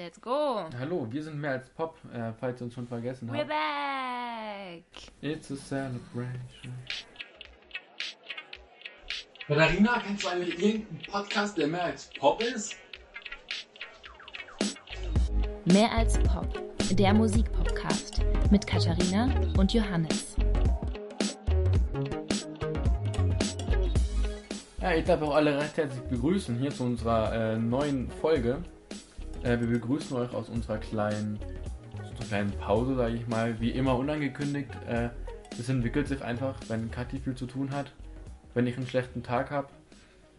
Let's go. Hallo, wir sind mehr als Pop, äh, falls ihr uns schon vergessen We're habt. back. It's a celebration. Katharina, kennst du eigentlich irgendeinen Podcast, der mehr als Pop ist? Mehr als Pop. Der Musikpodcast mit Katharina und Johannes. Ja, ich darf auch alle recht herzlich begrüßen hier zu unserer äh, neuen Folge. Äh, wir begrüßen euch aus unserer kleinen, aus kleinen Pause, sage ich mal, wie immer unangekündigt. Äh, das entwickelt sich einfach, wenn Kathi viel zu tun hat, wenn ich einen schlechten Tag habe.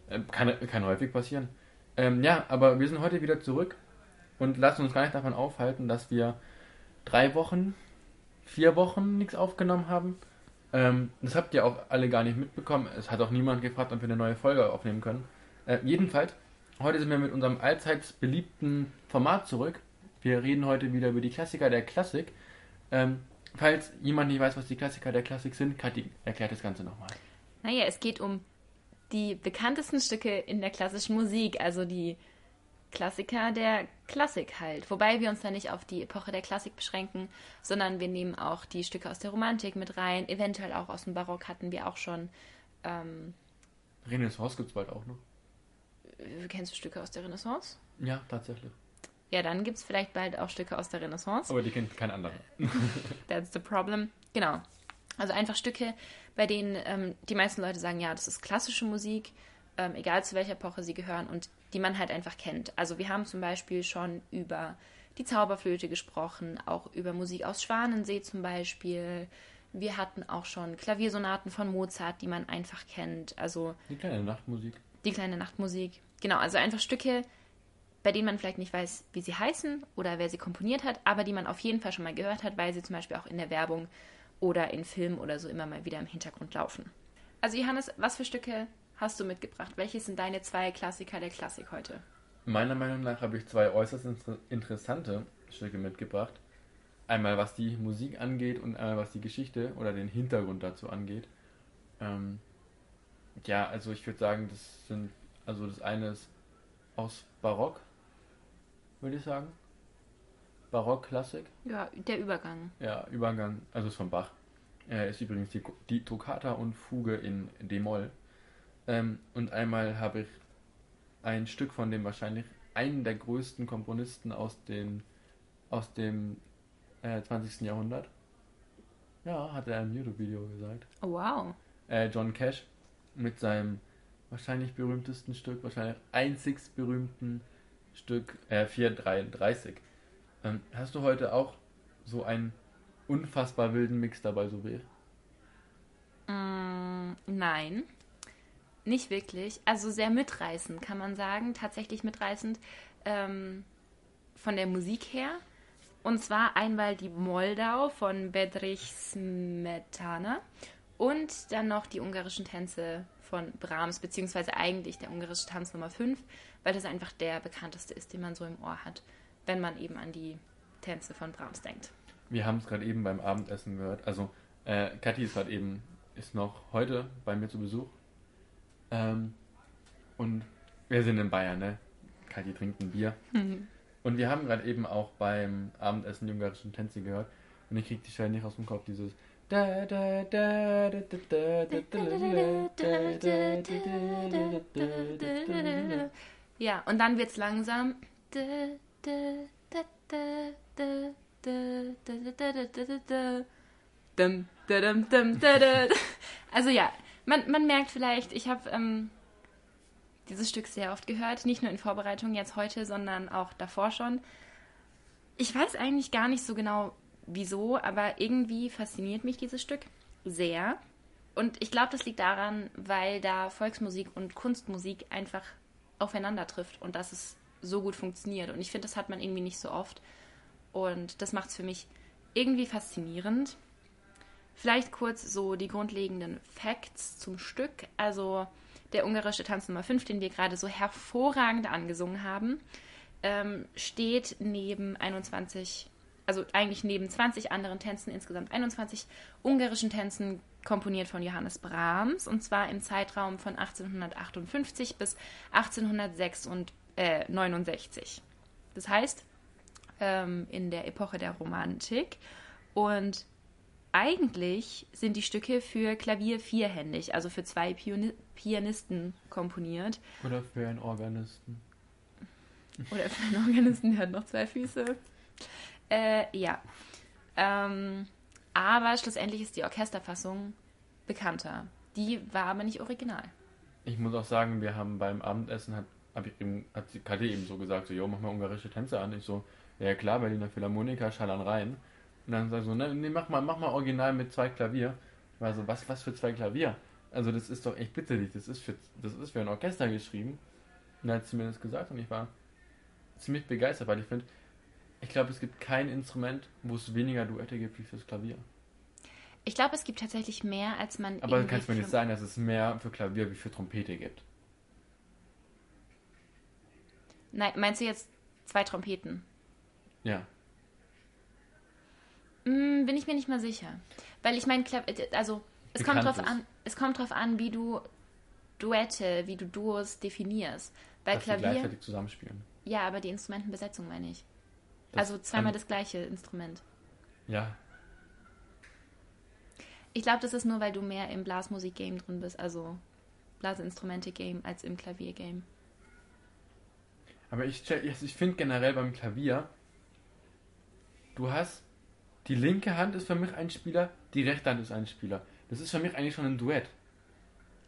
Äh, kann, kann häufig passieren. Ähm, ja, aber wir sind heute wieder zurück und lassen uns gar nicht davon aufhalten, dass wir drei Wochen, vier Wochen nichts aufgenommen haben. Ähm, das habt ihr auch alle gar nicht mitbekommen. Es hat auch niemand gefragt, ob wir eine neue Folge aufnehmen können. Äh, jedenfalls, heute sind wir mit unserem allseits beliebten Format zurück. Wir reden heute wieder über die Klassiker der Klassik. Ähm, falls jemand nicht weiß, was die Klassiker der Klassik sind, Kathi erklärt das Ganze nochmal. Naja, es geht um die bekanntesten Stücke in der klassischen Musik, also die Klassiker der Klassik halt. Wobei wir uns da nicht auf die Epoche der Klassik beschränken, sondern wir nehmen auch die Stücke aus der Romantik mit rein, eventuell auch aus dem Barock hatten wir auch schon. Ähm, Renaissance gibt es bald auch noch. Äh, kennst du Stücke aus der Renaissance? Ja, tatsächlich. Ja, dann gibt es vielleicht bald auch Stücke aus der Renaissance. Aber die kennt kein anderer. That's the problem. Genau. Also einfach Stücke, bei denen ähm, die meisten Leute sagen, ja, das ist klassische Musik, ähm, egal zu welcher Epoche sie gehören und die man halt einfach kennt. Also wir haben zum Beispiel schon über die Zauberflöte gesprochen, auch über Musik aus Schwanensee zum Beispiel. Wir hatten auch schon Klaviersonaten von Mozart, die man einfach kennt. Also Die kleine Nachtmusik. die kleine Nachtmusik. Genau, also einfach Stücke, bei denen man vielleicht nicht weiß, wie sie heißen oder wer sie komponiert hat, aber die man auf jeden Fall schon mal gehört hat, weil sie zum Beispiel auch in der Werbung oder in Filmen oder so immer mal wieder im Hintergrund laufen. Also Johannes, was für Stücke hast du mitgebracht? Welche sind deine zwei Klassiker der Klassik heute? Meiner Meinung nach habe ich zwei äußerst inter interessante Stücke mitgebracht. Einmal was die Musik angeht und einmal was die Geschichte oder den Hintergrund dazu angeht. Ähm, ja, also ich würde sagen, das sind, also das eine ist aus Barock, würde ich sagen. Barock-Klassik. Ja, der Übergang. Ja, Übergang, also ist von Bach. Äh, ist übrigens die, die Toccata und Fuge in D-Moll. Ähm, und einmal habe ich ein Stück von dem wahrscheinlich einen der größten Komponisten aus, den, aus dem äh, 20. Jahrhundert. Ja, hat er im YouTube-Video gesagt. Oh, wow. Äh, John Cash mit seinem wahrscheinlich berühmtesten Stück, wahrscheinlich einzigst berühmten Stück, äh, 433. Ähm, hast du heute auch so einen unfassbar wilden Mix dabei, so wie ich? Mm, nein, nicht wirklich. Also sehr mitreißend, kann man sagen. Tatsächlich mitreißend ähm, von der Musik her. Und zwar einmal die Moldau von Bedrich Smetana und dann noch die ungarischen Tänze von Brahms, beziehungsweise eigentlich der ungarische Tanz Nummer 5, weil das einfach der bekannteste ist, den man so im Ohr hat, wenn man eben an die Tänze von Brahms denkt. Wir haben es gerade eben beim Abendessen gehört. Also, äh, Kathi ist gerade eben, ist noch heute bei mir zu Besuch. Ähm, und wir sind in Bayern, ne? Kathi trinkt ein Bier. Und wir haben gerade eben auch beim Abendessen die ungarischen Tänze gehört. Und ich krieg die Stelle nicht aus dem Kopf, dieses. Ja, und dann wird's langsam. Also ja, man, man merkt vielleicht, ich habe ähm, dieses Stück sehr oft gehört, nicht nur in Vorbereitung jetzt heute, sondern auch davor schon. Ich weiß eigentlich gar nicht so genau, wieso, aber irgendwie fasziniert mich dieses Stück sehr. Und ich glaube, das liegt daran, weil da Volksmusik und Kunstmusik einfach aufeinander trifft und dass es so gut funktioniert. Und ich finde, das hat man irgendwie nicht so oft. Und das macht es für mich irgendwie faszinierend. Vielleicht kurz so die grundlegenden Facts zum Stück. Also der ungarische Tanz Nummer 5, den wir gerade so hervorragend angesungen haben, ähm, steht neben 21, also eigentlich neben 20 anderen Tänzen, insgesamt 21 ungarischen Tänzen, komponiert von Johannes Brahms, und zwar im Zeitraum von 1858 bis 1869. Das heißt, ähm, in der Epoche der Romantik. Und eigentlich sind die Stücke für Klavier vierhändig, also für zwei Pioni Pianisten komponiert. Oder für einen Organisten. Oder für einen Organisten, der hat noch zwei Füße. Äh, ja. Ähm, aber schlussendlich ist die Orchesterfassung bekannter. Die war aber nicht original. Ich muss auch sagen, wir haben beim Abendessen, hat, hab ich eben, hat Kadi eben so gesagt, so, jo, mach mal ungarische Tänze an. Ich so, ja klar, Berliner Philharmoniker, schallern rein. Und dann sag ich so, ne, nee, mach mal, mach mal original mit zwei Klavier. Ich war so, was, was für zwei Klavier? Also das ist doch, ich bitte dich, das ist für, das ist für ein Orchester geschrieben. Und dann hat sie mir das gesagt und ich war ziemlich begeistert, weil ich finde, ich glaube, es gibt kein Instrument, wo es weniger Duette gibt wie fürs Klavier. Ich glaube, es gibt tatsächlich mehr, als man. Aber irgendwie kannst mir nicht sagen, dass es mehr für Klavier wie für Trompete gibt. Nein, meinst du jetzt zwei Trompeten? Ja. Hm, bin ich mir nicht mal sicher. Weil ich meine, äh, also es kommt drauf an, es kommt drauf an, wie du Duette, wie du Duos definierst. Bei dass die Klavier, gleichzeitig zusammenspielen. ja, aber die Instrumentenbesetzung meine ich. Das also zweimal kann- das gleiche Instrument. Ja. Ich glaube, das ist nur, weil du mehr im Blasmusik-Game drin bist, also Blasinstrumente-Game als im Klavier-Game. Aber ich, check- ich ich finde generell beim Klavier, du hast, die linke Hand ist für mich ein Spieler, die rechte Hand ist ein Spieler. Das ist für mich eigentlich schon ein Duett.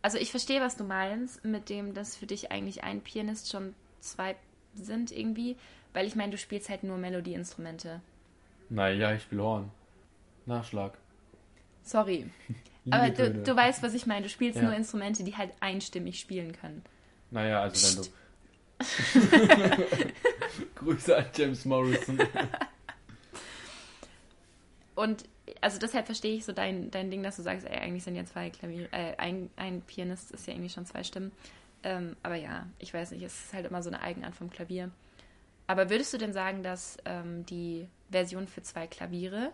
Also ich verstehe, was du meinst, mit dem, dass für dich eigentlich ein Pianist schon zwei sind irgendwie, weil ich meine, du spielst halt nur Melodieinstrumente. Naja, ich spiele Horn. Nachschlag. Sorry. Aber du, du weißt, was ich meine. Du spielst Ja. nur Instrumente, die halt einstimmig spielen können. Naja, also wenn du. Grüße an James Morrison. Und also deshalb verstehe ich so dein, dein Ding, dass du sagst, ey, eigentlich sind ja zwei Klavier, äh, ein, ein Pianist ist ja irgendwie schon zwei Stimmen. Ähm, aber ja, ich weiß nicht, es ist halt immer so eine Eigenart vom Klavier. Aber würdest du denn sagen, dass ähm, die Version für zwei Klaviere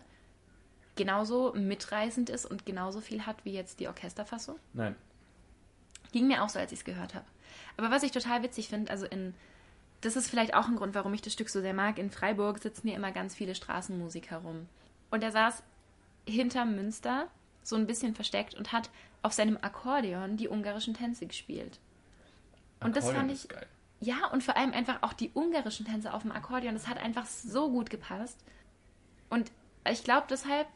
genauso mitreißend ist und genauso viel hat wie jetzt die Orchesterfassung? Nein. Ging mir auch so, als ich es gehört habe. Aber was ich total witzig finde, also in, das ist vielleicht auch ein Grund, warum ich das Stück so sehr mag. In Freiburg sitzen hier immer ganz viele Straßenmusiker rum. Und er saß hinterm Münster, so ein bisschen versteckt, und hat auf seinem Akkordeon die ungarischen Tänze gespielt. Und das Akkordeon fand ich- Geil. Ja, und vor allem einfach auch die ungarischen Tänze auf dem Akkordeon, das hat einfach so gut gepasst. Und ich glaube deshalb,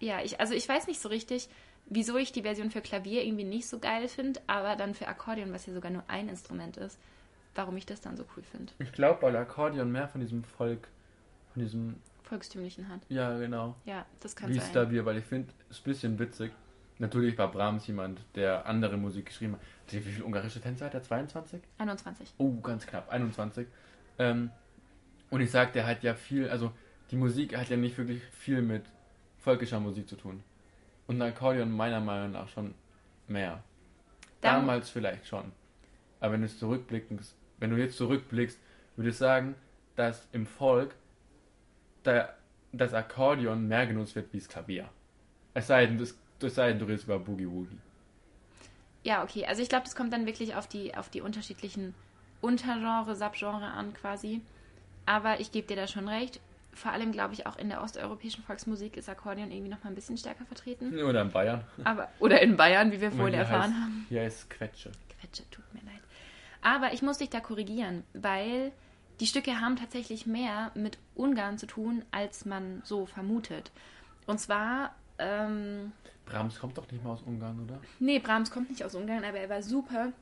ja, ich, also ich weiß nicht so richtig, wieso ich die Version für Klavier irgendwie nicht so geil finde, aber dann für Akkordeon, was ja sogar nur ein Instrument ist, warum ich das dann so cool finde. Ich glaube, weil Akkordeon mehr von diesem Volk, von diesem, Volkstümlichen hat. ja genau, Ja, das kann wie sein. Klavier, weil ich finde, es ist ein bisschen witzig. Natürlich war Brahms jemand, der andere Musik geschrieben hat. Wie viele ungarische Tänze hat er? 22? 21. Oh, ganz knapp, 21. Ähm, und ich sag, der hat ja viel, also die Musik hat ja nicht wirklich viel mit völkischer Musik zu tun. Und ein Akkordeon meiner Meinung nach schon mehr. Da- Damals vielleicht schon. Aber wenn du zurückblickst, wenn du jetzt zurückblickst, würde ich sagen, dass im Volk der, das Akkordeon mehr genutzt wird wie das Klavier. Es sei denn, das, es sei denn du redest über Boogie Woogie. Ja, okay. Also ich glaube, das kommt dann wirklich auf die, auf die unterschiedlichen Untergenre, Subgenre an quasi. Aber ich gebe dir da schon recht. Vor allem, glaube ich, auch in der osteuropäischen Volksmusik ist Akkordeon irgendwie noch mal ein bisschen stärker vertreten. Oder in Bayern. Aber, oder in Bayern, wie wir vorhin erfahren heißt, haben. Hier ist Quetsche. Quetsche, tut mir leid. Aber ich muss dich da korrigieren, weil die Stücke haben tatsächlich mehr mit Ungarn zu tun, als man so vermutet. Und zwar, ähm, Brahms kommt doch nicht mal aus Ungarn, oder? nee, Brahms kommt nicht aus Ungarn, aber er war super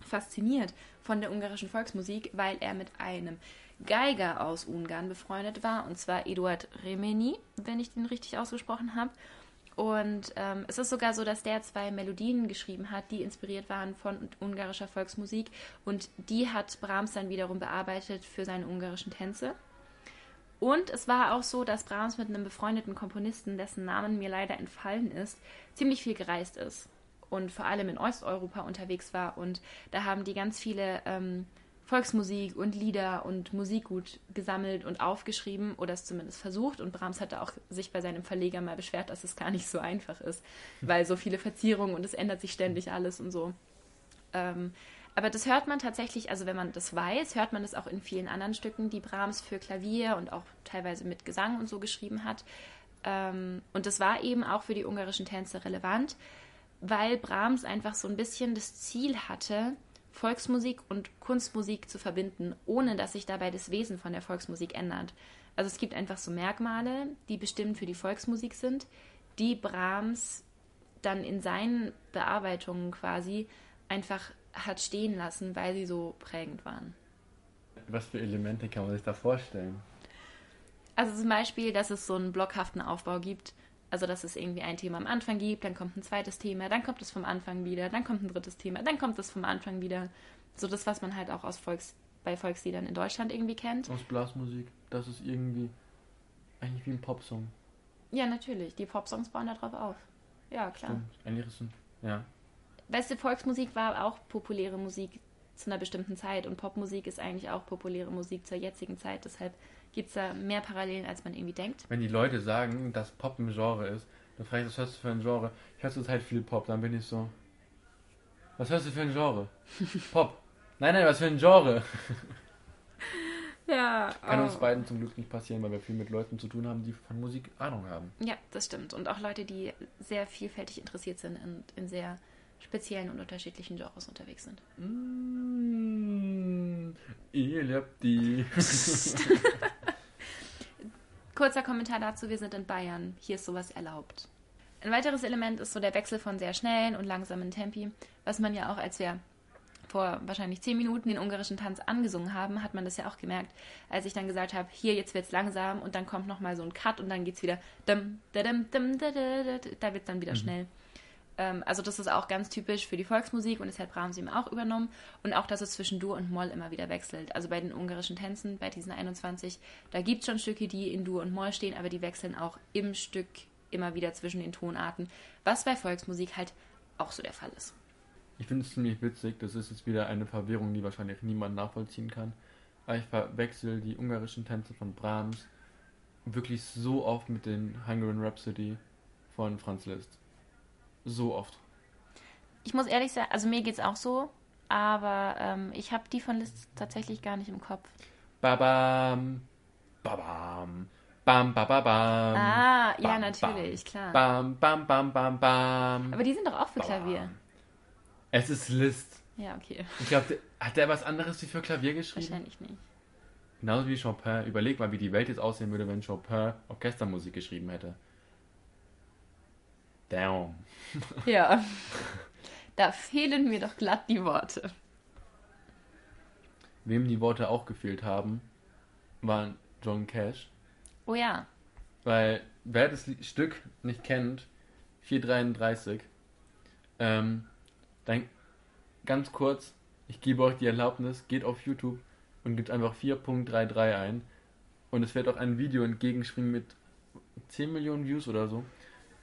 fasziniert von der ungarischen Volksmusik, weil er mit einem Geiger aus Ungarn befreundet war, und zwar Eduard Remeni, wenn ich den richtig ausgesprochen habe. Und ähm, es ist sogar so, dass der zwei Melodien geschrieben hat, die inspiriert waren von ungarischer Volksmusik. Und die hat Brahms dann wiederum bearbeitet für seine ungarischen Tänze. Und es war auch so, dass Brahms mit einem befreundeten Komponisten, dessen Namen mir leider entfallen ist, ziemlich viel gereist ist und vor allem in Osteuropa unterwegs war. Und da haben die ganz viele ähm, Volksmusik und Lieder und Musikgut gesammelt und aufgeschrieben oder es zumindest versucht. Und Brahms hatte auch sich bei seinem Verleger mal beschwert, dass es gar nicht so einfach ist, weil so viele Verzierungen und es ändert sich ständig alles und so. Ähm, Aber das hört man tatsächlich, also wenn man das weiß, hört man das auch in vielen anderen Stücken, die Brahms für Klavier und auch teilweise mit Gesang und so geschrieben hat. Ähm, und das war eben auch für die ungarischen Tänze relevant, weil Brahms einfach so ein bisschen das Ziel hatte, Volksmusik und Kunstmusik zu verbinden, ohne dass sich dabei das Wesen von der Volksmusik ändert. Also es gibt einfach so Merkmale, die bestimmt für die Volksmusik sind, die Brahms dann in seinen Bearbeitungen quasi einfach hat stehen lassen, weil sie so prägend waren. Was für Elemente kann man sich da vorstellen? Also zum Beispiel, dass es so einen blockhaften Aufbau gibt. Also, dass es irgendwie ein Thema am Anfang gibt, dann kommt ein zweites Thema, dann kommt es vom Anfang wieder, dann kommt ein drittes Thema, dann kommt es vom Anfang wieder. So das, was man halt auch aus Volks, bei Volksliedern in Deutschland irgendwie kennt. Aus Blasmusik. Das ist irgendwie eigentlich wie ein Popsong. Ja, natürlich. Die Popsongs bauen da drauf auf. Ja, klar. Stimmt. Eigentlich ist es, ja. Weißt du, Volksmusik war auch populäre Musik zu einer bestimmten Zeit und Popmusik ist eigentlich auch populäre Musik zur jetzigen Zeit. Deshalb gibt es da mehr Parallelen, als man irgendwie denkt. Wenn die Leute sagen, dass Pop ein Genre ist, dann frage ich, was hörst du für ein Genre? Ich höre zurzeit viel Pop, dann bin ich so. Was hörst du für ein Genre? Pop. Nein, nein, was für ein Genre? Ja. Kann uns beiden zum Glück nicht passieren, weil wir viel mit Leuten zu tun haben, die von Musik Ahnung haben. Ja, das stimmt. Und auch Leute, die sehr vielfältig interessiert sind und in sehr speziellen und unterschiedlichen Genres unterwegs sind. Mmh, ihr liebt die. Kurzer Kommentar dazu, wir sind in Bayern. Hier ist sowas erlaubt. Ein weiteres Element ist so der Wechsel von sehr schnellen und langsamen Tempi, was man ja auch, als wir vor wahrscheinlich zehn Minuten den ungarischen Tanz angesungen haben, hat man das ja auch gemerkt, als ich dann gesagt habe, hier, jetzt wird's langsam und dann kommt nochmal so ein Cut und dann geht's wieder dum, da, dum, dum, da, da, da, da wird's dann wieder Mhm. schnell. Ähm, also das ist auch ganz typisch für die Volksmusik und das hat Brahms eben auch übernommen und auch, dass es zwischen Dur und Moll immer wieder wechselt. Also bei den ungarischen Tänzen, bei diesen 21, da gibt's schon Stücke, die in Dur und Moll stehen, aber die wechseln auch im Stück immer wieder zwischen den Tonarten, was bei Volksmusik halt auch so der Fall ist. Ich finde es ziemlich witzig, das ist jetzt wieder eine Verwirrung, die wahrscheinlich niemand nachvollziehen kann. Aber ich verwechsel die ungarischen Tänze von Brahms wirklich so oft mit den Hungarian Rhapsody von Franz Liszt. So oft. Ich muss ehrlich sagen, also mir geht's auch so, aber ähm, ich habe die von Liszt tatsächlich gar nicht im Kopf. Babam, babam, bam, bababam. ah, ja, bam, natürlich, klar. Bam, bam, bam, bam, bam. Aber die sind doch auch für Bam. Klavier. Es ist Liszt. Ja, okay. Ich glaube, hat der was anderes wie für Klavier geschrieben? Wahrscheinlich nicht. Genauso wie Chopin. Überleg mal, wie die Welt jetzt aussehen würde, wenn Chopin Orchestermusik geschrieben hätte. Damn. Ja. da fehlen mir doch glatt die Worte. Wem die Worte auch gefehlt haben, war John Cash. Oh ja. Weil, wer das Stück nicht kennt, 433, ähm, dann ganz kurz, ich gebe euch die Erlaubnis, geht auf YouTube und gebt einfach 4.33 ein. Und es wird auch ein Video entgegenspringen mit 10 Millionen Views oder so,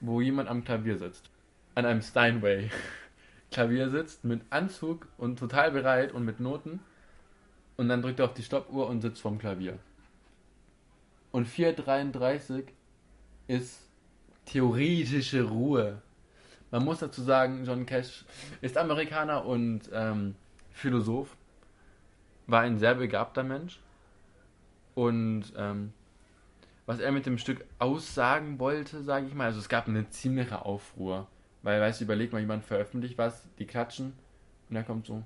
wo jemand am Klavier sitzt. An einem Steinway. Klavier sitzt mit Anzug und total bereit und mit Noten. Und dann drückt er auf die Stoppuhr und sitzt vorm Klavier. Und 4.33 ist theoretische Ruhe. Man muss dazu sagen, John Cash ist Amerikaner und ähm, Philosoph, war ein sehr begabter Mensch. Und ähm, was er mit dem Stück aussagen wollte, sage ich mal, also es gab eine ziemliche Aufruhr. Weil, weißt du, überleg mal, jemand veröffentlicht was, die klatschen und er kommt so,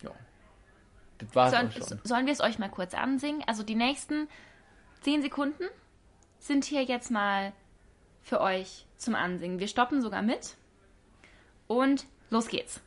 ja, das war's Sollen, auch schon. sollen wir es euch mal kurz ansingen? Also die nächsten 10 Sekunden sind hier jetzt mal für euch zum Ansingen. Wir stoppen sogar mit. Und los geht's.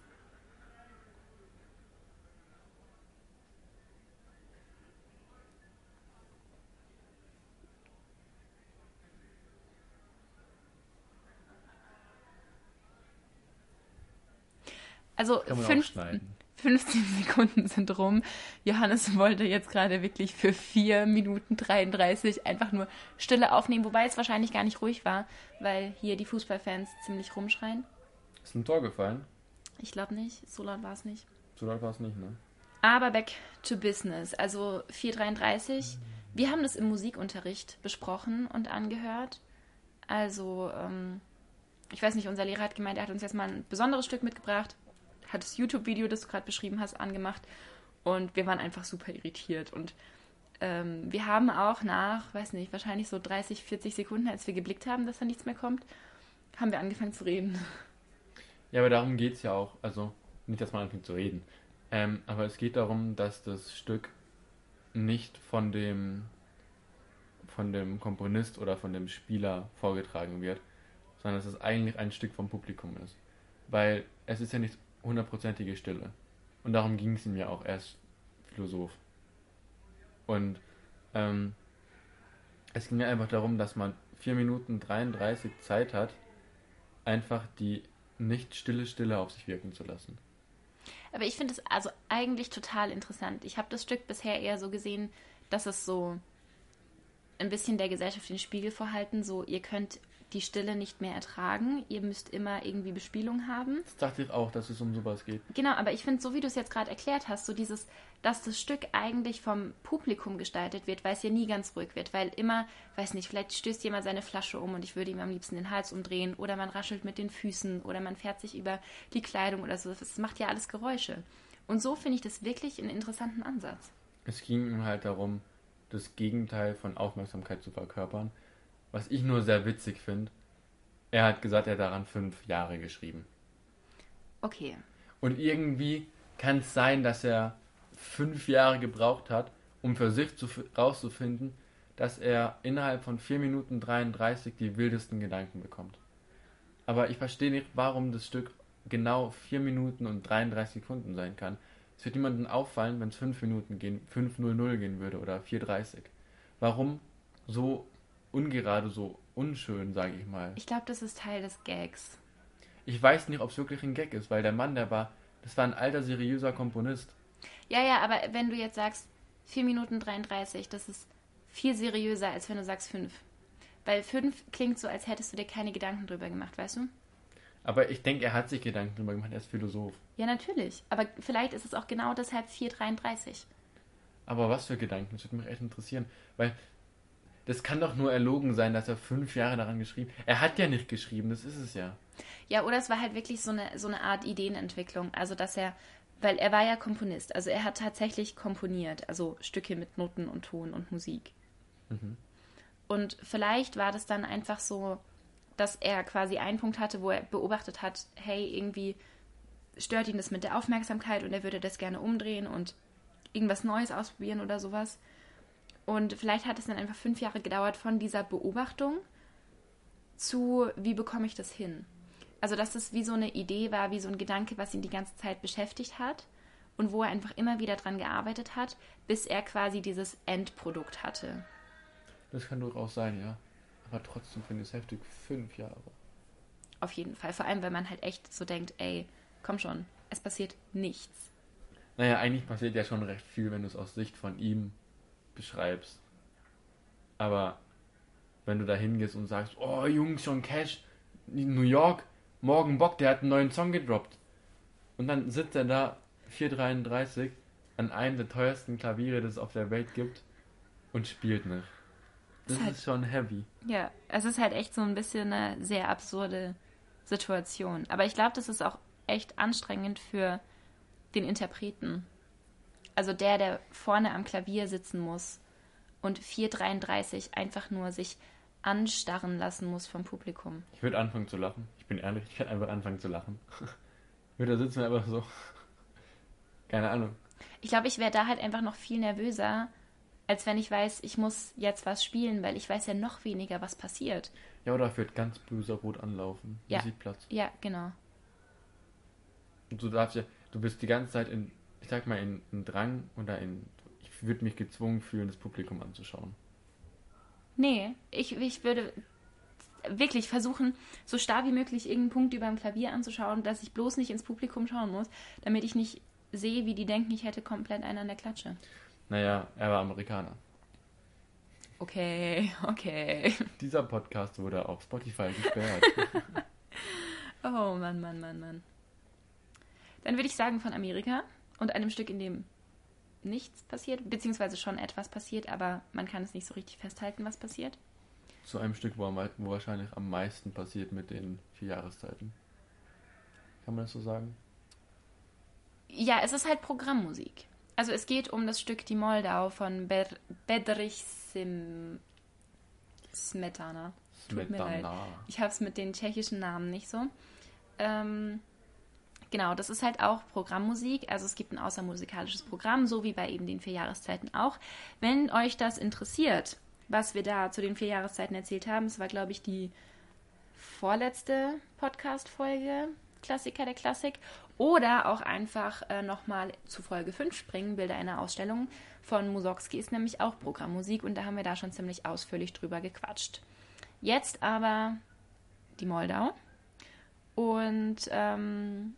Also fünf, schneiden. 15 Sekunden sind rum. Johannes wollte jetzt gerade wirklich für 4 Minuten 33 einfach nur Stille aufnehmen, wobei es wahrscheinlich gar nicht ruhig war, weil hier die Fußballfans ziemlich rumschreien. Ist ein Tor gefallen? Ich glaube nicht, so laut war es nicht. So laut war es nicht, ne? Aber back to business. Also 433. Wir haben das im Musikunterricht besprochen und angehört. Also, ähm, ich weiß nicht, unser Lehrer hat gemeint, er hat uns jetzt mal ein besonderes Stück mitgebracht. Hat das YouTube-Video, das du gerade beschrieben hast, angemacht und wir waren einfach super irritiert und ähm, wir haben auch nach, weiß nicht, wahrscheinlich so 30, 40 Sekunden, als wir geblickt haben, dass da nichts mehr kommt, haben wir angefangen zu reden. Ja, aber darum geht es ja auch. Also, nicht, dass man anfängt zu reden. Ähm, aber es geht darum, dass das Stück nicht von dem von dem Komponist oder von dem Spieler vorgetragen wird, sondern dass es eigentlich ein Stück vom Publikum ist. Weil es ist ja nicht hundertprozentige Stille. Und darum ging es ja auch erst Philosoph. Und ähm, es ging ja einfach darum, dass man 4 Minuten 33 Zeit hat, einfach die nicht stille Stille auf sich wirken zu lassen. Aber ich finde es also eigentlich total interessant. Ich habe das Stück bisher eher so gesehen, dass es so ein bisschen der Gesellschaft den Spiegel vorhalten, so ihr könnt die Stille nicht mehr ertragen, ihr müsst immer irgendwie Bespielung haben. Das dachte ich auch, dass es um sowas geht. Genau, aber ich finde, so wie du es jetzt gerade erklärt hast, so dieses, dass das Stück eigentlich vom Publikum gestaltet wird, weil es ja nie ganz ruhig wird, weil immer, weiß nicht, vielleicht stößt jemand seine Flasche um und ich würde ihm am liebsten den Hals umdrehen oder man raschelt mit den Füßen oder man fährt sich über die Kleidung oder so. Das macht ja alles Geräusche. Und so finde ich das wirklich einen interessanten Ansatz. Es ging ihm halt darum, das Gegenteil von Aufmerksamkeit zu verkörpern. Was ich nur sehr witzig finde, er hat gesagt, er hat daran fünf Jahre geschrieben. Okay. Und irgendwie kann es sein, dass er fünf Jahre gebraucht hat, um für sich zu, rauszufinden, dass er innerhalb von 4 Minuten 33 die wildesten Gedanken bekommt. Aber ich verstehe nicht, warum das Stück genau 4 Minuten und 33 Sekunden sein kann. Es wird niemandem auffallen, wenn es 5 Minuten gehen, 5.00 gehen würde oder 4.30. Warum so ungerade, so unschön, sage ich mal? Ich glaube, das ist Teil des Gags. Ich weiß nicht, ob es wirklich ein Gag ist, weil der Mann, der war, das war ein alter, seriöser Komponist. Ja, ja, aber wenn du jetzt sagst 4 Minuten 33, das ist viel seriöser, als wenn du sagst 5. Weil 5 klingt so, als hättest du dir keine Gedanken drüber gemacht, weißt du? Aber ich denke, er hat sich Gedanken drüber gemacht, er ist Philosoph. Ja, natürlich. Aber vielleicht ist es auch genau deshalb 4,33. Aber was für Gedanken? Das würde mich echt interessieren. Weil das kann doch nur erlogen sein, dass er fünf Jahre daran geschrieben hat. Er hat ja nicht geschrieben, das ist es ja. Ja, oder es war halt wirklich so eine, so eine Art Ideenentwicklung. Also, dass er, weil er war ja Komponist, also er hat tatsächlich komponiert, also Stücke mit Noten und Ton und Musik. Mhm. Und vielleicht war das dann einfach so, dass er quasi einen Punkt hatte, wo er beobachtet hat, hey, irgendwie stört ihn das mit der Aufmerksamkeit und er würde das gerne umdrehen und irgendwas Neues ausprobieren oder sowas. Und vielleicht hat es dann einfach fünf Jahre gedauert von dieser Beobachtung zu, wie bekomme ich das hin? Also, dass es wie so eine Idee war, wie so ein Gedanke, was ihn die ganze Zeit beschäftigt hat und wo er einfach immer wieder dran gearbeitet hat, bis er quasi dieses Endprodukt hatte. Das kann durchaus sein, ja. Aber trotzdem finde ich es heftig. Fünf Jahre. Auf jeden Fall. Vor allem, wenn man halt echt so denkt, ey, komm schon, es passiert nichts. Naja, eigentlich passiert ja schon recht viel, wenn du es aus Sicht von ihm beschreibst. Aber wenn du da hingehst und sagst, oh Jungs, John Cash, New York, morgen Bock, der hat einen neuen Song gedroppt. Und dann sitzt er da, 433, an einem der teuersten Klaviere, das es auf der Welt gibt, und spielt nicht. Das Ist halt- ist schon heavy. Ja, es ist halt echt so ein bisschen eine sehr absurde Situation. Aber ich glaube, das ist auch echt anstrengend für den Interpreten. Also der, der vorne am Klavier sitzen muss und 4,33 einfach nur sich anstarren lassen muss vom Publikum. Ich würde anfangen zu lachen. Ich bin ehrlich, ich werde einfach anfangen zu lachen. Ich würde da sitzen und einfach so. Keine Ahnung. Ich glaube, ich wäre da halt einfach noch viel nervöser, als wenn ich weiß, ich muss jetzt was spielen, weil ich weiß ja noch weniger, was passiert. Ja, oder wird ganz böser rot anlaufen. Ja. Musikplatz. Ja, genau. Und du darfst ja, du bist die ganze Zeit in, ich sag mal, in, in Drang oder in, ich würde mich gezwungen fühlen, das Publikum anzuschauen. Nee, ich, ich würde wirklich versuchen, so starr wie möglich irgendeinen Punkt über dem Klavier anzuschauen, dass ich bloß nicht ins Publikum schauen muss, damit ich nicht sehe, wie die denken, ich hätte komplett einen an der Klatsche. Naja, er war Amerikaner. Okay, okay. Dieser Podcast wurde auf Spotify gesperrt. Oh Mann, Mann, Mann, Mann. Dann würde ich sagen von Amerika und einem Stück, in dem nichts passiert, beziehungsweise schon etwas passiert, aber man kann es nicht so richtig festhalten, was passiert. Zu einem Stück, wo, am wo wahrscheinlich am meisten passiert mit den vier Jahreszeiten. Kann man das so sagen? Ja, es ist halt Programmmusik. Also es geht um das Stück Die Moldau von Ber Bedrich Sim Smetana. Tut mir leid. Ich habe es mit den tschechischen Namen nicht so. Ähm, genau, das ist halt auch Programmmusik. Also es gibt ein außermusikalisches Programm, so wie bei eben den vier Jahreszeiten auch. Wenn euch das interessiert, was wir da zu den vier Jahreszeiten erzählt haben, es war, glaube ich, die vorletzte Podcast-Folge Klassiker der Klassik. Oder auch einfach äh, nochmal zu Folge 5 springen, Bilder einer Ausstellung von Mussorgsky ist nämlich auch Programmmusik und da haben wir da schon ziemlich ausführlich drüber gequatscht. Jetzt aber die Moldau. Und ähm,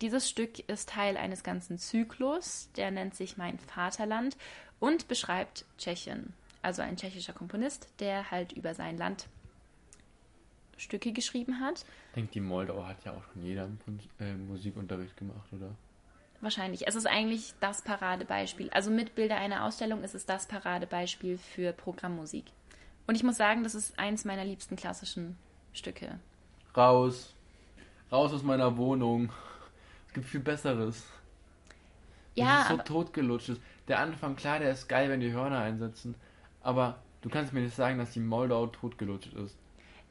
dieses Stück ist Teil eines ganzen Zyklus, der nennt sich Mein Vaterland und beschreibt Tschechien. Also ein tschechischer Komponist, der halt über sein Land Stücke geschrieben hat. Ich denke, die Moldau hat ja auch schon jeder äh, Musikunterricht gemacht, oder? Wahrscheinlich. Es ist eigentlich das Paradebeispiel. Also mit Bilder einer Ausstellung ist es das Paradebeispiel für Programmmusik. Und ich muss sagen, das ist eins meiner liebsten klassischen Stücke. Raus. Raus aus meiner Wohnung. Es gibt viel Besseres. Ja, das ist so totgelutscht. ist. Der Anfang, klar, der ist geil, wenn die Hörner einsetzen. Aber du kannst mir nicht sagen, dass die Moldau totgelutscht ist.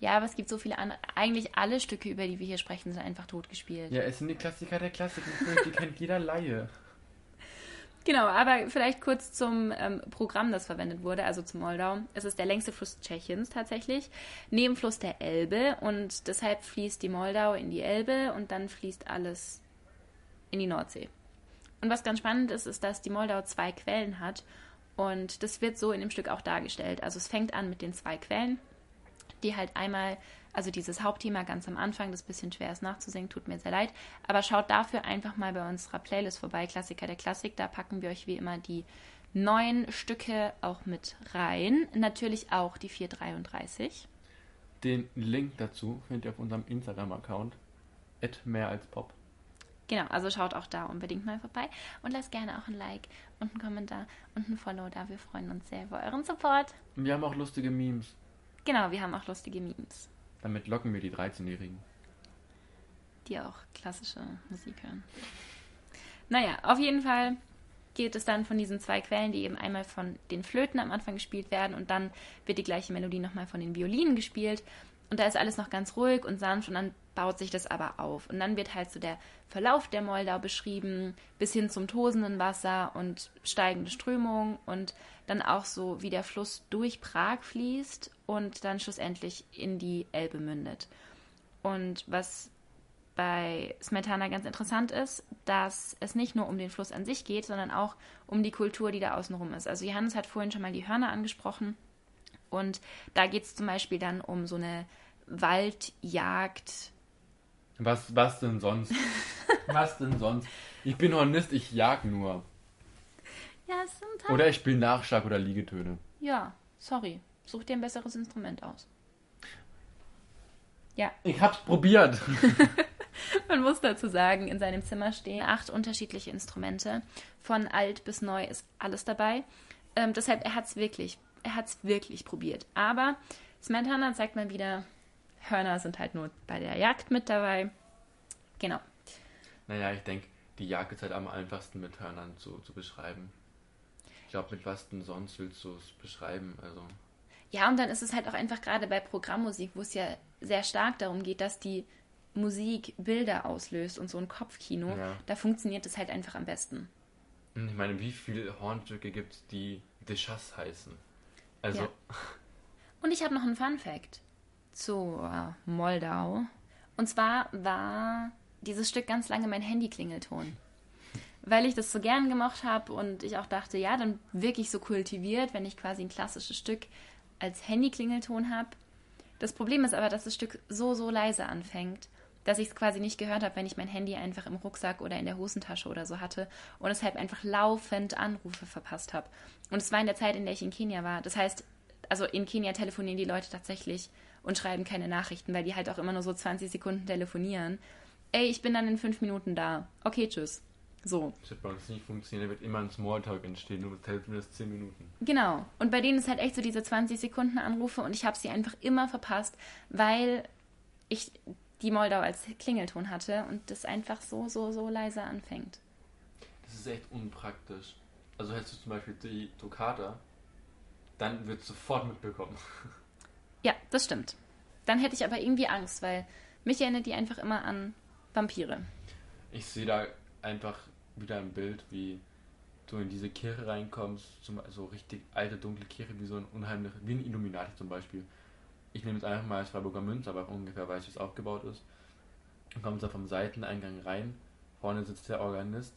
Ja, aber es gibt so viele andere. Eigentlich alle Stücke, über die wir hier sprechen, sind einfach totgespielt. Ja, es sind die Klassiker der Klassik. Die kennt jeder Laie. Genau, aber vielleicht kurz zum ähm, Programm, das verwendet wurde, also zum Moldau. Es ist der längste Fluss Tschechiens tatsächlich, Nebenfluss der Elbe und deshalb fließt die Moldau in die Elbe und dann fließt alles in die Nordsee. Und was ganz spannend ist, ist, dass die Moldau zwei Quellen hat und das wird so in dem Stück auch dargestellt. Also es fängt an mit den zwei Quellen, die halt einmal, also dieses Hauptthema ganz am Anfang, das ein bisschen schwer ist nachzusingen, tut mir sehr leid, aber schaut dafür einfach mal bei unserer Playlist vorbei, Klassiker der Klassik, da packen wir euch wie immer die neuen Stücke auch mit rein, natürlich auch die 433. Den Link dazu findet ihr auf unserem Instagram-Account. mehr als Pop. Genau, also schaut auch da unbedingt mal vorbei und lasst gerne auch ein Like und einen Kommentar und ein Follow da. Wir freuen uns sehr über euren Support. Wir haben auch lustige Memes. Genau, wir haben auch lustige Memes, Damit locken wir die 13-Jährigen. die auch klassische Musik hören. Naja, auf jeden Fall geht es dann von diesen zwei Quellen, die eben einmal von den Flöten am Anfang gespielt werden und dann wird die gleiche Melodie nochmal von den Violinen gespielt. Und da ist alles noch ganz ruhig und sanft und dann baut sich das aber auf. Und dann wird halt so der Verlauf der Moldau beschrieben, bis hin zum tosenden Wasser und steigende Strömung und dann auch so, wie der Fluss durch Prag fließt und dann schlussendlich in die Elbe mündet. Und was bei Smetana ganz interessant ist, dass es nicht nur um den Fluss an sich geht, sondern auch um die Kultur, die da außenrum ist. Also Johannes hat vorhin schon mal die Hörner angesprochen und da geht es zum Beispiel dann um so eine Waldjagd. Was, was denn sonst? was denn sonst? Ich bin Hornist, ich jag nur. Ja, es sind halt. Oder ich spiele Nachschlag oder Liegetöne. Ja, sorry. Such dir ein besseres Instrument aus. Ja, Ich hab's probiert. Man muss dazu sagen, in seinem Zimmer stehen acht unterschiedliche Instrumente. Von alt bis neu ist alles dabei. Ähm, deshalb, er hat es wirklich, er hat es wirklich probiert. Aber Smetana zeigt mal wieder, Hörner sind halt nur bei der Jagd mit dabei. Genau. Naja, ich denke, die Jagd ist halt am einfachsten mit Hörnern zu, zu beschreiben. Ich glaube, mit was denn sonst willst du es beschreiben? Also, Ja, und dann ist es halt auch einfach gerade bei Programmmusik, wo es ja sehr stark darum geht, dass die Musik Bilder auslöst und so ein Kopfkino, Ja. da funktioniert es halt einfach am besten. und ich meine, wie viele Hornstücke gibt es, die Deschas heißen? Also, Ja. Und ich habe noch einen Fun Fact zur Moldau. Und zwar war dieses Stück ganz lange mein Handy-Klingelton. Weil ich das so gern gemocht habe und ich auch dachte, ja, dann wirklich so kultiviert, wenn ich quasi ein klassisches Stück als Handy-Klingelton habe. Das Problem ist aber, dass das Stück so, so leise anfängt, dass ich es quasi nicht gehört habe, wenn ich mein Handy einfach im Rucksack oder in der Hosentasche oder so hatte und deshalb einfach laufend Anrufe verpasst habe. Und es war in der Zeit, in der ich in Kenia war. Das heißt, also in Kenia telefonieren die Leute tatsächlich und schreiben keine Nachrichten, weil die halt auch immer nur so 20 Sekunden telefonieren. Ey, ich bin dann in fünf Minuten da. Okay, tschüss. So. das wird bei uns nicht funktionieren, da wird immer ein Smalltalk entstehen, nur das 10 Minuten. Genau. Und bei denen ist halt echt so diese 20 Sekunden Anrufe und ich habe sie einfach immer verpasst, weil ich die Moldau als Klingelton hatte und das einfach so, so, so leise anfängt. Das ist echt unpraktisch. Also hättest du zum Beispiel die Toccata, dann wird sofort mitbekommen. Ja, das stimmt. Dann hätte ich aber irgendwie Angst, weil mich erinnert die einfach immer an Vampire. Ich sehe da einfach wieder ein Bild, wie du in diese Kirche reinkommst, so richtig alte, dunkle Kirche, wie so ein unheimlich, wie ein Illuminati zum Beispiel. Ich nehme jetzt einfach mal als Freiburger Münz, aber ungefähr weiß, wie es aufgebaut ist. Dann kommst du vom Seiteneingang rein, vorne sitzt der Organist,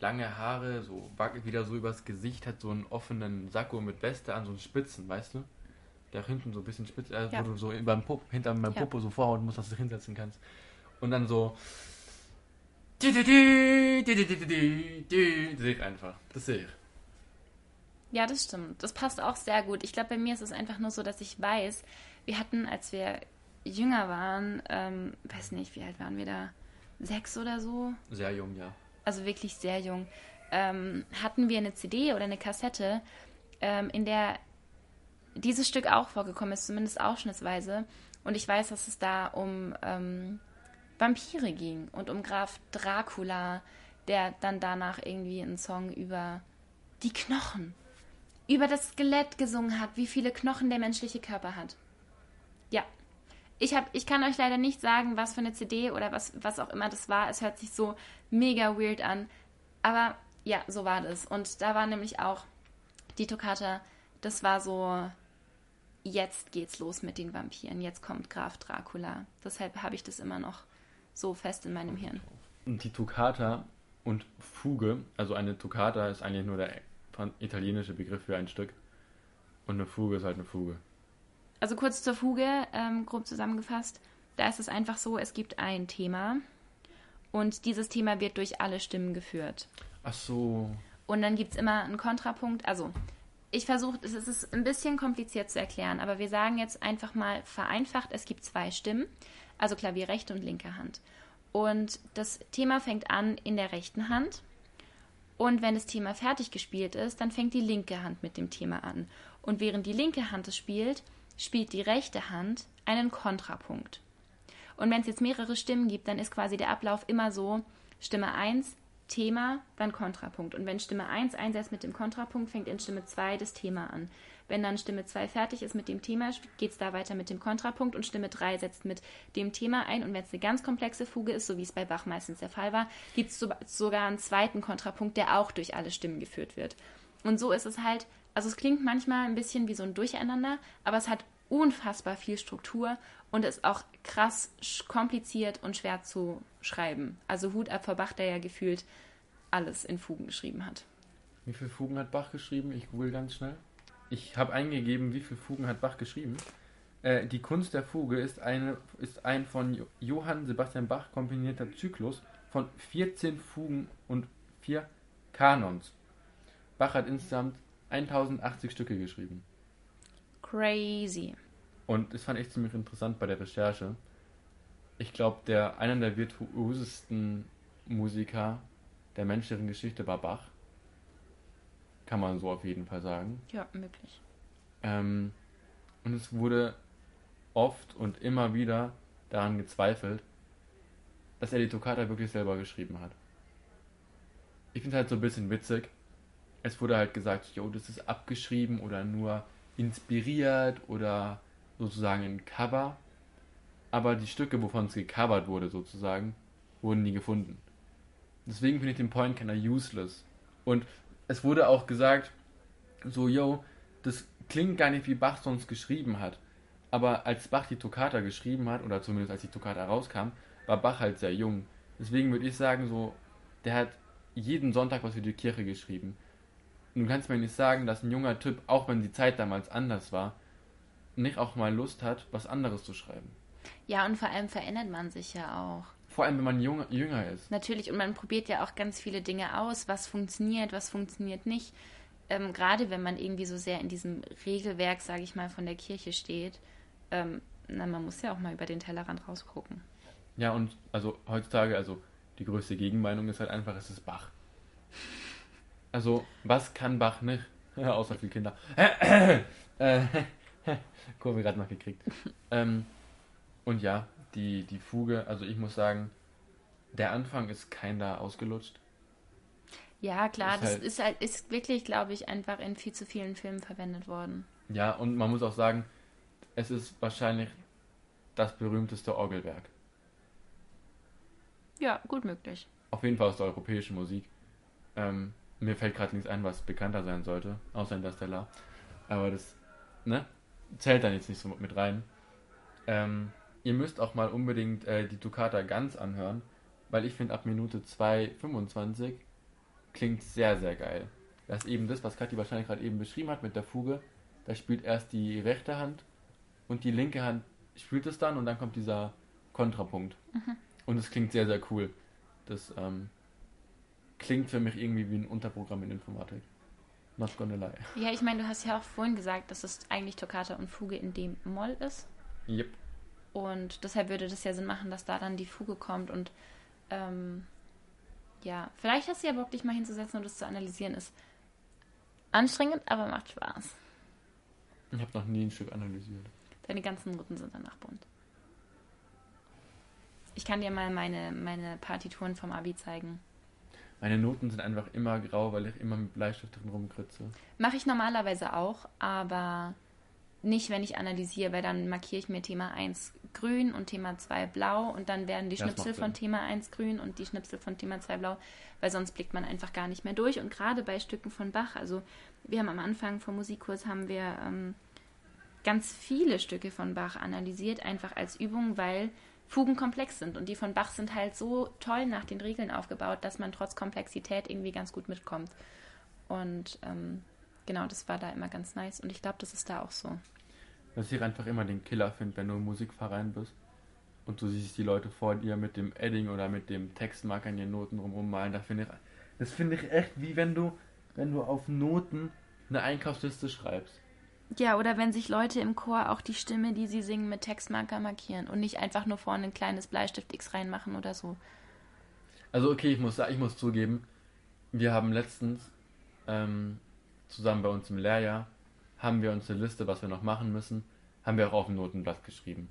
lange Haare, so wackelt wieder so übers Gesicht, hat so einen offenen Sakko mit Weste an, so einen Spitzen, weißt du? Der hinten so ein bisschen spitz, äh, Ja. wo du so beim Pop, hinter meinem Ja. Popo so vorhauen musst, dass du dich hinsetzen kannst. Und dann so. Du, du, du, du, du, du, du, du, du. Das sehe ich einfach. Das sehe ich. Ja, das stimmt. Das passt auch sehr gut. Ich glaube, bei mir ist es einfach nur so, dass ich weiß, wir hatten, als wir jünger waren, ähm, weiß nicht, wie alt waren wir da? Sechs oder so? Sehr jung, ja. also wirklich sehr jung, ähm, hatten wir eine CD oder eine Kassette, ähm, in der dieses Stück auch vorgekommen ist, zumindest ausschnittsweise. Und ich weiß, dass es da um ähm, Vampire ging und um Graf Dracula, der dann danach irgendwie einen Song über die Knochen, über das Skelett gesungen hat, wie viele Knochen der menschliche Körper hat. Ja. Ich, hab, ich kann euch leider nicht sagen, was für eine CD oder was, was auch immer das war. Es hört sich so mega weird an. Aber ja, so war das. Und da war nämlich auch die Toccata, das war so, jetzt geht's los mit den Vampiren. Jetzt kommt Graf Dracula. Deshalb habe ich das immer noch so fest in meinem Hirn. Und die Toccata und Fuge, also eine Toccata ist eigentlich nur der italienische Begriff für ein Stück. Und eine Fuge ist halt eine Fuge. Also kurz zur Fuge, ähm, grob zusammengefasst. Da ist es einfach so, es gibt ein Thema und dieses Thema wird durch alle Stimmen geführt. Ach so. Und dann gibt es immer einen Kontrapunkt. Also, ich versuche, es ist ein bisschen kompliziert zu erklären, aber wir sagen jetzt einfach mal vereinfacht, es gibt zwei Stimmen, also Klavier rechte und linke Hand. Und das Thema fängt an in der rechten Hand. Und wenn das Thema fertig gespielt ist, dann fängt die linke Hand mit dem Thema an. Und während die linke Hand es spielt, spielt die rechte Hand einen Kontrapunkt. Und wenn es jetzt mehrere Stimmen gibt, dann ist quasi der Ablauf immer so, Stimme 1, Thema, dann Kontrapunkt. Und wenn Stimme 1 einsetzt mit dem Kontrapunkt, fängt in Stimme 2 das Thema an. Wenn dann Stimme 2 fertig ist mit dem Thema, geht es da weiter mit dem Kontrapunkt und Stimme 3 setzt mit dem Thema ein. Und wenn es eine ganz komplexe Fuge ist, so wie es bei Bach meistens der Fall war, gibt es so, sogar einen zweiten Kontrapunkt, der auch durch alle Stimmen geführt wird. Und so ist es halt, also es klingt manchmal ein bisschen wie so ein Durcheinander, aber es hat unfassbar viel Struktur und ist auch krass kompliziert und schwer zu schreiben. Also Hut ab vor Bach, der ja gefühlt alles in Fugen geschrieben hat. Wie viele Fugen hat Bach geschrieben? Ich google ganz schnell. Ich habe eingegeben, wie viele Fugen hat Bach geschrieben. Äh, die Kunst der Fuge ist, eine, ist ein von Jo- Johann Sebastian Bach kombinierter Zyklus von 14 Fugen und 4 Kanons. Bach hat insgesamt 1080 Stücke geschrieben. Crazy. Und das fand ich ziemlich interessant bei der Recherche. Ich glaube, der einer der virtuosesten Musiker der menschlichen Geschichte war Bach. Kann man so auf jeden Fall sagen. Ja, möglich. Ähm, und es wurde oft und immer wieder daran gezweifelt, dass er die Toccata wirklich selber geschrieben hat. Ich finde es halt so ein bisschen witzig. Es wurde halt gesagt, jo, das ist abgeschrieben oder nur inspiriert oder sozusagen ein Cover. Aber die Stücke, wovon es gecovert wurde, sozusagen, wurden nie gefunden. Deswegen finde ich den Point Kenner useless. Und es wurde auch gesagt, so, yo, das klingt gar nicht, wie Bach sonst geschrieben hat. Aber als Bach die Toccata geschrieben hat, oder zumindest als die Toccata rauskam, war Bach halt sehr jung. Deswegen würde ich sagen, so, der hat jeden Sonntag was für die Kirche geschrieben. Du kannst mir nicht sagen, dass ein junger Typ, auch wenn die Zeit damals anders war, nicht auch mal Lust hat, was anderes zu schreiben. Ja, und vor allem verändert man sich ja auch. Vor allem, wenn man jung, jünger ist. Natürlich, und man probiert ja auch ganz viele Dinge aus, was funktioniert, was funktioniert nicht. Ähm, Gerade wenn man irgendwie so sehr in diesem Regelwerk, sage ich mal, von der Kirche steht. Ähm, na, man muss ja auch mal über den Tellerrand rausgucken. Ja, und also heutzutage, also die größte Gegenmeinung ist halt einfach, es ist Bach. Also, was kann Bach nicht? Außer viel Kinder. äh, Kurve gerade noch gekriegt. ähm, und ja, die, die Fuge, also ich muss sagen, der Anfang ist keiner ausgelutscht. Ja, klar, Ist das halt- ist halt ist wirklich, glaube ich, einfach in viel zu vielen Filmen verwendet worden. Ja, und man muss auch sagen, es ist wahrscheinlich das berühmteste Orgelwerk. Ja, gut möglich. Auf jeden Fall aus der europäischen Musik. Ähm, mir fällt gerade nichts ein, was bekannter sein sollte, außer Interstellar. Aber das, ne, zählt dann jetzt nicht so mit rein. Ähm, ihr müsst auch mal unbedingt äh, die Toccata ganz anhören, weil ich finde, ab Minute 2,25 klingt sehr, sehr geil. Das ist eben das, was Kathi wahrscheinlich gerade eben beschrieben hat mit der Fuge. Da spielt erst die rechte Hand und die linke Hand spielt es dann und dann kommt dieser Kontrapunkt. Und es klingt sehr, sehr cool. Das ähm, klingt für mich irgendwie wie ein Unterprogramm in Informatik. Not gonna lie. Ja, ich meine, du hast ja auch vorhin gesagt, dass es eigentlich Toccata und Fuge in dem Moll ist. Yep. Und deshalb würde das ja Sinn machen, dass da dann die Fuge kommt und ähm, ja, vielleicht hast du ja Bock, dich mal hinzusetzen und das zu analysieren. Ist anstrengend, aber macht Spaß. Ich habe noch nie ein Stück analysiert. Deine ganzen Noten sind danach bunt. Ich kann dir mal meine, meine Partituren vom Abi zeigen. Meine Noten sind einfach immer grau, weil ich immer mit Bleistift drin rumkritze. Mache ich normalerweise auch, aber nicht, wenn ich analysiere, weil dann markiere ich mir Thema 1 grün und Thema 2 blau und dann werden die das Schnipsel von. Thema 1 grün und die Schnipsel von Thema 2 blau, weil sonst blickt man einfach gar nicht mehr durch. Und gerade bei Stücken von Bach, also wir haben am Anfang vom Musikkurs haben wir ähm, ganz viele Stücke von Bach analysiert, einfach als Übung, weil Fugen komplex sind und die von Bach sind halt so toll nach den Regeln aufgebaut, dass man trotz Komplexität irgendwie ganz gut mitkommt. Und ähm, genau, das war da immer ganz nice und ich glaube, das ist da auch so. Was ich einfach immer den Killer finde, wenn du im Musikverein bist und du siehst die Leute vor dir mit dem Edding oder mit dem Textmarker in ihren Noten rum rummalen, da finde ich, das finde ich echt wie wenn du, wenn du auf Noten eine Einkaufsliste schreibst. Ja, oder wenn sich Leute im Chor auch die Stimme, die sie singen, mit Textmarker markieren und nicht einfach nur vorne ein kleines Bleistift X reinmachen oder so. Also okay, ich muss, ich muss zugeben, wir haben letztens ähm, zusammen bei uns im Lehrjahr, haben wir uns eine Liste, was wir noch machen müssen, haben wir auch auf dem Notenblatt geschrieben.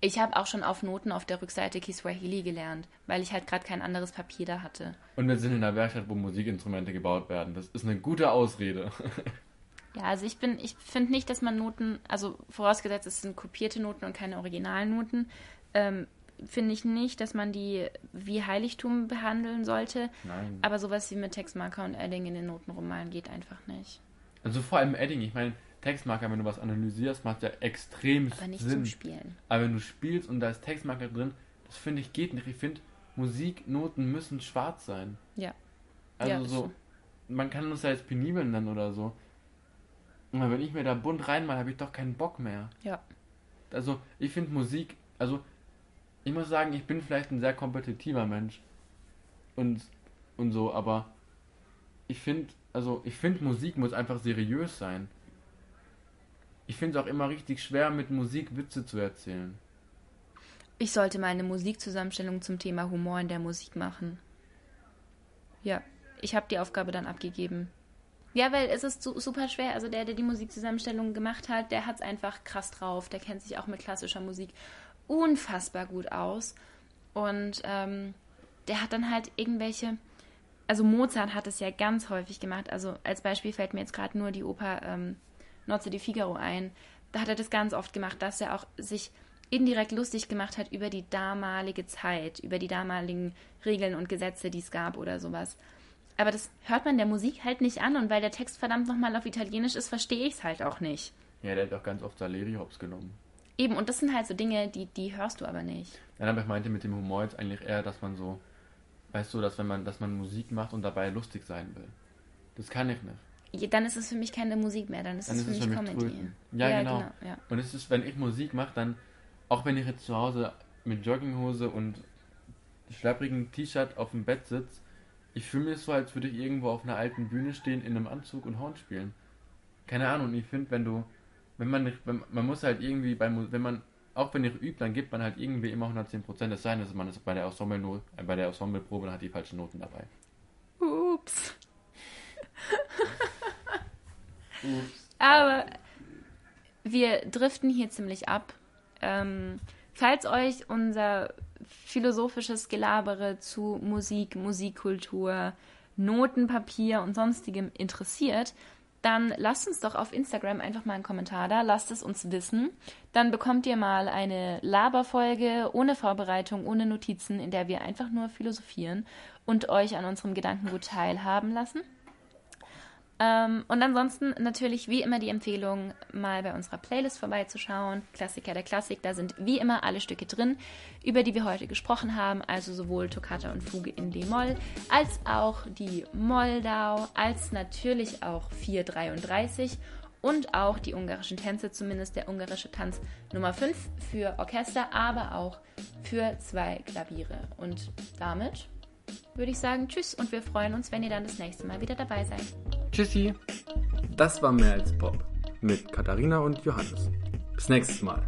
Ich habe auch schon auf Noten auf der Rückseite Kiswahili gelernt, weil ich halt gerade kein anderes Papier da hatte. Und wir sind in einer Werkstatt, wo Musikinstrumente gebaut werden. Das ist eine gute Ausrede. Ja, also ich bin, ich finde nicht, dass man Noten, also vorausgesetzt, es sind kopierte Noten und keine Originalnoten, ähm, finde ich nicht, dass man die wie Heiligtum behandeln sollte. Nein. Aber sowas wie mit Textmarker und Edding in den Noten rummalen geht einfach nicht. Also vor allem Edding, ich meine, Textmarker, wenn du was analysierst, macht ja extrem Aber nicht Sinn. zum Spielen. Aber wenn du spielst und da ist Textmarker drin, das finde ich geht nicht. Ich finde, Musiknoten müssen schwarz sein. Ja. Also Ja, das so, stimmt. man kann uns ja jetzt penibel nennen oder so. Aber wenn ich mir da bunt reinmal, habe ich doch keinen Bock mehr. Ja. Also ich finde Musik, also ich muss sagen, ich bin vielleicht ein sehr kompetitiver Mensch und und so, aber ich finde, also ich finde Musik muss einfach seriös sein. Ich finde es auch immer richtig schwer, mit Musik Witze zu erzählen. Ich sollte mal eine Musikzusammenstellung zum Thema Humor in der Musik machen. Ja, ich habe die Aufgabe dann abgegeben. Ja, weil es ist su super schwer. Also der, der die Musikzusammenstellung gemacht hat, der hat es einfach krass drauf. Der kennt sich auch mit klassischer Musik unfassbar gut aus. Und ähm, der hat dann halt irgendwelche. Also Mozart hat es ja ganz häufig gemacht. Also als Beispiel fällt mir jetzt gerade nur die Oper ähm, Nozze di Figaro ein. Da hat er das ganz oft gemacht, dass er auch sich indirekt lustig gemacht hat über die damalige Zeit, über die damaligen Regeln und Gesetze, die es gab oder sowas. Aber das hört man der Musik halt nicht an und weil der Text verdammt nochmal auf Italienisch ist, verstehe ich es halt auch nicht. Ja, der hat auch ganz oft Saleri hops genommen. Eben, und das sind halt so Dinge, die, die hörst du aber nicht. Nein, aber ich meinte mit dem Humor jetzt eigentlich eher, dass man so, weißt du, dass wenn man, dass man Musik macht und dabei lustig sein will. Das kann ich nicht. Je- Dann ist es für mich keine Musik mehr, dann ist Dann es ist für es mich für mich Comedy. Tröten. Ja, genau. ja. Und es ist, wenn ich Musik mache, dann, auch wenn ich jetzt zu Hause mit Jogginghose und schlapprigen T-Shirt auf dem Bett sitze, ich fühle mich so, als würde ich irgendwo auf einer alten Bühne stehen, in einem Anzug und Horn spielen. Keine Ahnung, und ich finde, wenn du, wenn man wenn, man muss halt irgendwie bei, Mu- wenn man, auch wenn ich übt, dann gibt man halt irgendwie immer 110%. Es sei denn, dass man es bei der Ensemble, äh, bei der Ensembleprobe hat die falschen Noten dabei. Ups. Aber wir driften hier ziemlich ab. Ähm, falls euch unser philosophisches Gelabere zu Musik, Musikkultur, Notenpapier und sonstigem interessiert, dann lasst uns doch auf Instagram einfach mal einen Kommentar da, lasst es uns wissen. Dann bekommt ihr mal eine Laberfolge ohne Vorbereitung, ohne Notizen, in der wir einfach nur philosophieren und euch an unserem Gedankengut teilhaben lassen. Ähm, und ansonsten natürlich wie immer die Empfehlung, mal bei unserer Playlist vorbeizuschauen. Klassiker der Klassik, da sind wie immer alle Stücke drin, über die wir heute gesprochen haben, also sowohl Toccata und Fuge in D-Moll, als auch die Moldau, als natürlich auch 433 und auch die ungarischen Tänze, zumindest der ungarische Tanz Nummer 5 für Orchester, aber auch für zwei Klaviere. Und damit würde ich sagen Tschüss und wir freuen uns, wenn ihr dann das nächste Mal wieder dabei seid. Tschüssi. Das war mehr als Pop mit Katharina und Johannes. Bis nächstes Mal.